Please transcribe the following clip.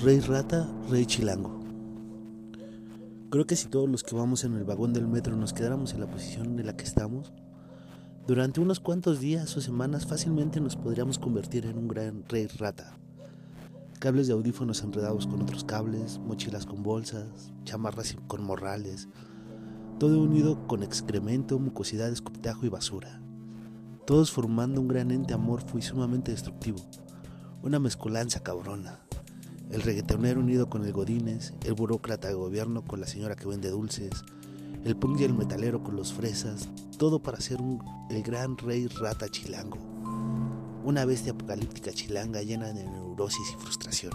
Rey Rata, Rey Chilango. Creo que si todos los que vamos en el vagón del metro nos quedáramos en la posición en la que estamos, durante unos cuantos días o semanas fácilmente nos podríamos convertir en un gran rey rata. Cables de audífonos enredados con otros cables, mochilas con bolsas, chamarras con morrales, todo unido con excremento, mucosidad, escupitajo y basura. Todos formando un gran ente amorfo y sumamente destructivo. Una mezcolanza cabrona. El reggaetonero unido con el Godines, el burócrata de gobierno con la señora que vende dulces, el punk y el metalero con los fresas, todo para ser un, el gran rey rata chilango. Una bestia apocalíptica chilanga llena de neurosis y frustración.